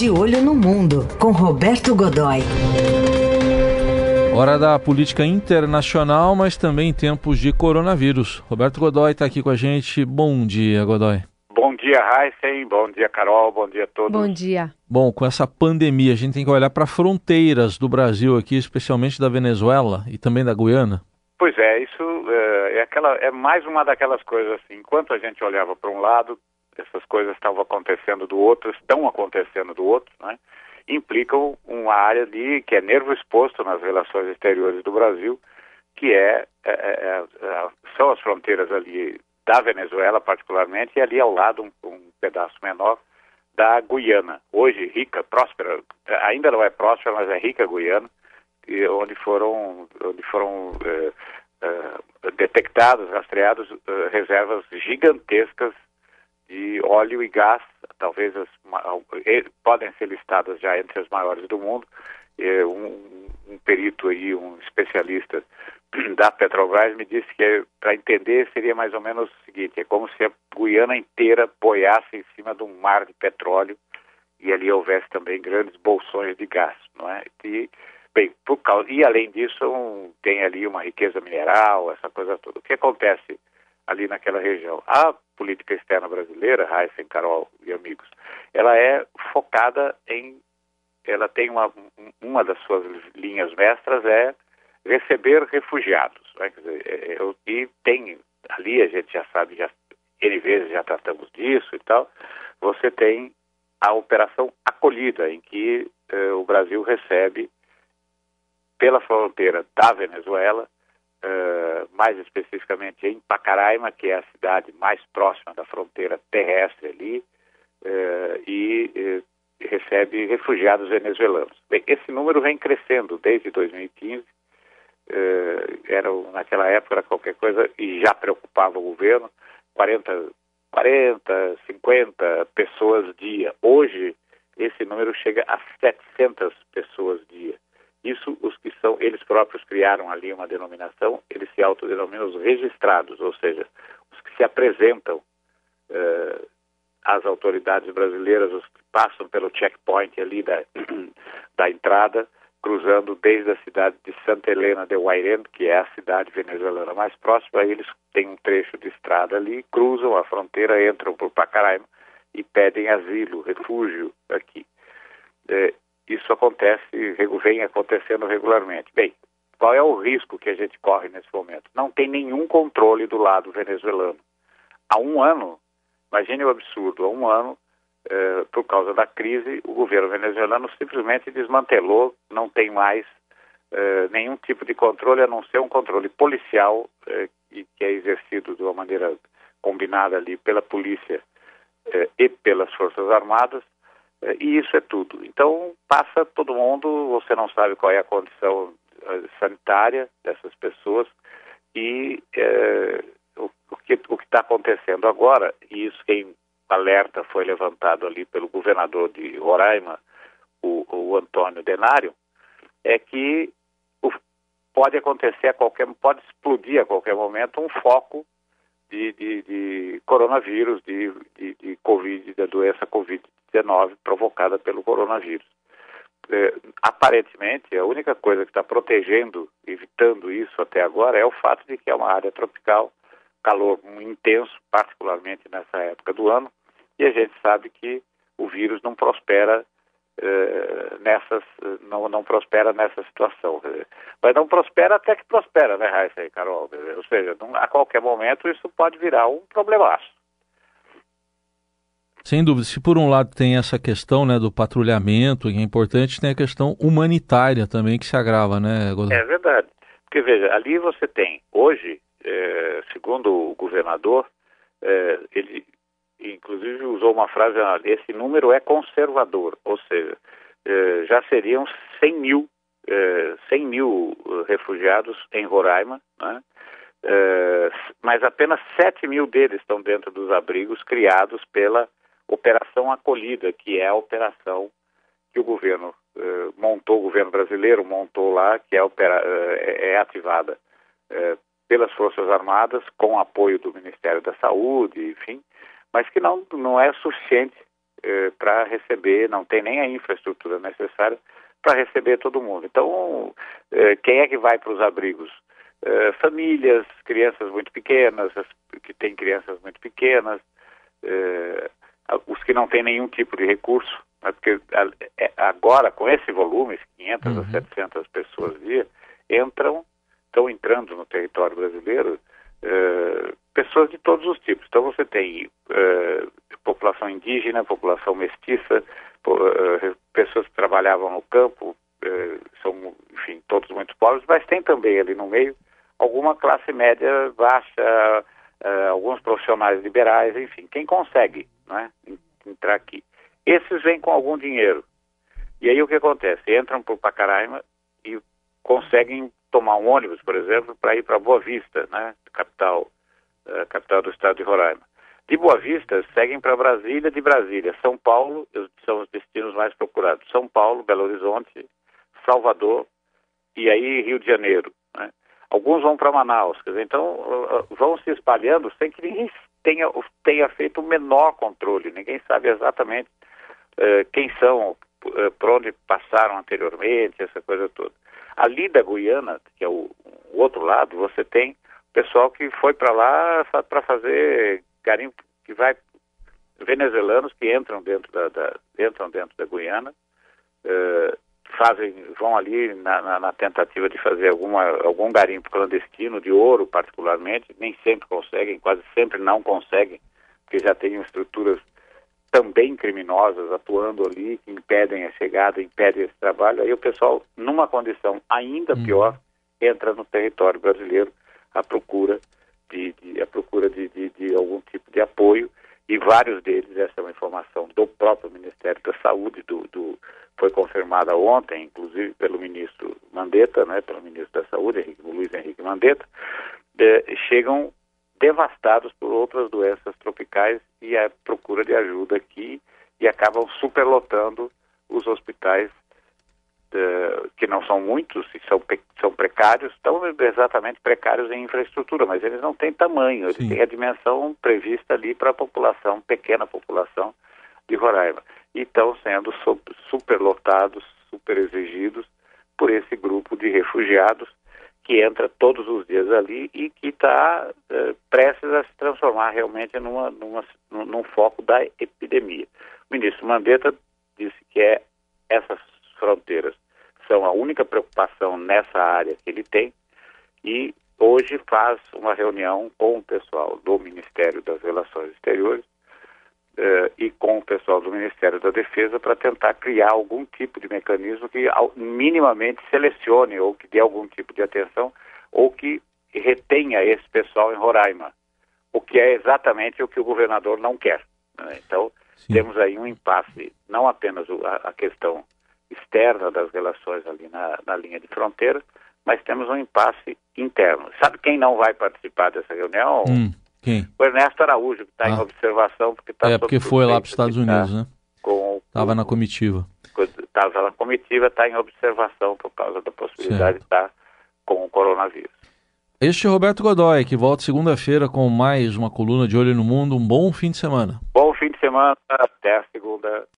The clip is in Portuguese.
De Olho no Mundo, com Roberto Godoy. Hora da política internacional, mas também em tempos de coronavírus. Roberto Godoy está aqui com a gente. Bom dia, Godoy. Bom dia, Heisen. Bom dia, Carol. Bom dia a todos. Bom dia. Bom, com essa pandemia, a gente tem que olhar para fronteiras do Brasil aqui, especialmente da Venezuela e também da Guiana. Pois é, isso é, é aquela, é mais uma daquelas coisas assim. Enquanto a gente olhava para um lado, essas coisas estavam acontecendo do outro, estão acontecendo do outro, né? implicam uma área de, que é nervo exposto nas relações exteriores do Brasil, que é, é, é, é são as fronteiras ali da Venezuela particularmente e ali ao lado um, um, pedaço menor da Guiana, hoje rica, próspera, ainda não é próspera, mas é rica Guiana, onde foram, onde foram é, é, detectados, rastreados reservas gigantescas de óleo e gás, talvez as, podem ser listadas já entre as maiores do mundo. Um, um perito aí, um especialista da Petrobras me disse que para entender seria mais ou menos o seguinte: é como se a Guiana inteira boiasse em cima de um mar de petróleo e ali houvesse também grandes bolsões de gás, não é? E, bem, por causa, e além disso um, tem ali uma riqueza mineral, essa coisa toda. O que acontece ali naquela região? A política externa brasileira, Heisen, Carol e amigos, ela é focada em, ela tem uma, uma das suas linhas mestras é receber refugiados. Né? Dizer, é, é, e tem, ali a gente já sabe, já, N vezes já tratamos disso e tal, você tem a operação acolhida, em que eh, o Brasil recebe pela fronteira da Venezuela mais especificamente em Pacaraima, que é a cidade mais próxima da fronteira terrestre ali, uh, e uh, recebe refugiados venezuelanos. Bem, esse número vem crescendo desde 2015. era naquela época era qualquer coisa e já preocupava o governo. 40, 40, 50 pessoas dia. Hoje esse número chega a 700 pessoas dia. Isso, os que são, eles próprios criaram ali uma denominação, eles se autodenominam os registrados, ou seja, os que se apresentam eh, às autoridades brasileiras, os que passam pelo checkpoint ali da, da entrada, cruzando desde a cidade de Santa Helena de Guairén, que é a cidade venezuelana mais próxima, eles têm um trecho de estrada ali, cruzam a fronteira, entram por Pacaraima e pedem asilo, refúgio aqui. Eh, isso acontece, vem acontecendo regularmente. Bem, qual é o risco que a gente corre nesse momento? Não tem nenhum controle do lado venezuelano. Há um ano, imagine o absurdo, há um ano, eh, por causa da crise, o governo venezuelano simplesmente desmantelou, não tem mais eh, nenhum tipo de controle, a não ser um controle policial eh, que é exercido de uma maneira combinada ali pela polícia e pelas Forças Armadas, e isso é tudo. Então, passa todo mundo, você não sabe qual é a condição eh, sanitária dessas pessoas e é, o, o, que está acontecendo agora, e isso quem alerta foi levantado ali pelo governador de Roraima, o, o Antônio Denário, é que o, pode acontecer a qualquer, pode explodir a qualquer momento um foco de, de, de coronavírus, de, de, de Covid, da doença Covid-19 provocada pelo coronavírus. É, aparentemente, a única coisa que está protegendo, evitando isso até agora, é o fato de que é uma área tropical, calor intenso, particularmente nessa época do ano, e a gente sabe que o vírus não prospera eh, nessas, não, não prospera nessa situação. Mas não prospera até que prospera, né, Raíssa e Carol? Ou seja, não, a qualquer momento isso pode virar um problemaço. Sem dúvida. Se por um lado tem essa questão né, do patrulhamento, que é importante, tem a questão humanitária também que se agrava, né, Godot? É verdade. Porque, veja, ali você tem, hoje, é, segundo o governador, é, ele inclusive usou uma frase, ah, esse número é conservador, ou seja, eh, já seriam 100 mil, 100 eh, mil eh, refugiados em Roraima, né? mas apenas 7 mil deles estão dentro dos abrigos criados pela Operação Acolhida, que é a operação que o governo montou, o governo brasileiro montou lá, que é, opera, é ativada pelas Forças Armadas com apoio do Ministério da Saúde, enfim, mas que não, não é suficiente eh, para receber, não tem nem a infraestrutura necessária para receber todo mundo. Então, eh, quem é que vai para os abrigos? Eh, famílias, crianças muito pequenas, que têm crianças muito pequenas, eh, os que não têm nenhum tipo de recurso, né, porque é, agora, com esse volume, 500 uhum. a 700 pessoas dia, entram, estão entrando no território brasileiro eh, pessoas de todos os tipos. Então você tem população indígena, população mestiça, pessoas que trabalhavam no campo, são, enfim, todos muito pobres, mas tem também ali no meio alguma classe média baixa, uh, alguns profissionais liberais, enfim, quem consegue né, entrar aqui. Esses vêm com algum dinheiro. E aí o que acontece? Entram por Pacaraima e conseguem tomar um ônibus, por exemplo, para ir para Boa Vista, né, capital, uh, capital do estado de Roraima. De Boa Vista, seguem para Brasília, de Brasília, São Paulo, são os destinos mais procurados. São Paulo, Belo Horizonte, Salvador e aí Rio de Janeiro. Né? Alguns vão para Manaus, quer dizer, então uh, uh, vão se espalhando sem que ninguém tenha, tenha feito o menor controle, ninguém sabe exatamente uh, quem são, uh, por onde passaram anteriormente, essa coisa toda. Ali da Guiana, que é o, o outro lado, você tem pessoal que foi para lá para fazer garimpo, que vai venezuelanos que entram dentro da, da entram dentro da Guiana, uh, fazem, vão ali na, na, na, tentativa de fazer alguma, algum garimpo clandestino de ouro, particularmente, nem sempre conseguem, quase sempre não conseguem, porque já tem estruturas também criminosas atuando ali, que impedem a chegada, impedem esse trabalho. Aí o pessoal, numa condição ainda hum. pior, entra no território brasileiro à procura de, de à procura de, de, de algum tipo de apoio e vários deles, essa é uma informação do próprio Ministério da Saúde, do, do foi confirmada ontem, inclusive pelo ministro Mandetta, né, pelo ministro da Saúde, Henrique, Luiz Henrique Mandetta, eh, chegam devastados por outras doenças tropicais e a procura de ajuda aqui e acabam superlotando os hospitais uh, que não são muitos e são, são precários, estão exatamente precários em infraestrutura, mas eles não têm tamanho, eles Sim. têm a dimensão prevista ali para a população, pequena população de Roraima. E estão sendo superlotados, super exigidos por esse grupo de refugiados que entra todos os dias ali e que está uh, prestes a se transformar realmente numa, numa, num foco da epidemia. O ministro Mandetta disse que é essas fronteiras única preocupação nessa área que ele tem e hoje faz uma reunião com o pessoal do Ministério das Relações Exteriores eh, e com o pessoal do Ministério da Defesa para tentar criar algum tipo de mecanismo que minimamente selecione ou que dê algum tipo de atenção ou que retenha esse pessoal em Roraima, o que é exatamente o que o governador não quer. Né? Então, Sim. temos aí um impasse, não apenas a, a questão externa das relações ali na, na linha de fronteira, mas temos um impasse interno. Sabe quem não vai participar dessa reunião? Hum, quem? O Ernesto Araújo, que está ah. em observação. Porque tá é, porque foi lá para os Estados Unidos, né? Estava na comitiva. Estava na comitiva, está em observação por causa da possibilidade certo. de estar com o coronavírus. Este é Roberto Godoy, que volta segunda-feira com mais uma coluna de Olho no Mundo. Um bom fim de semana. Bom fim de semana, até a segunda.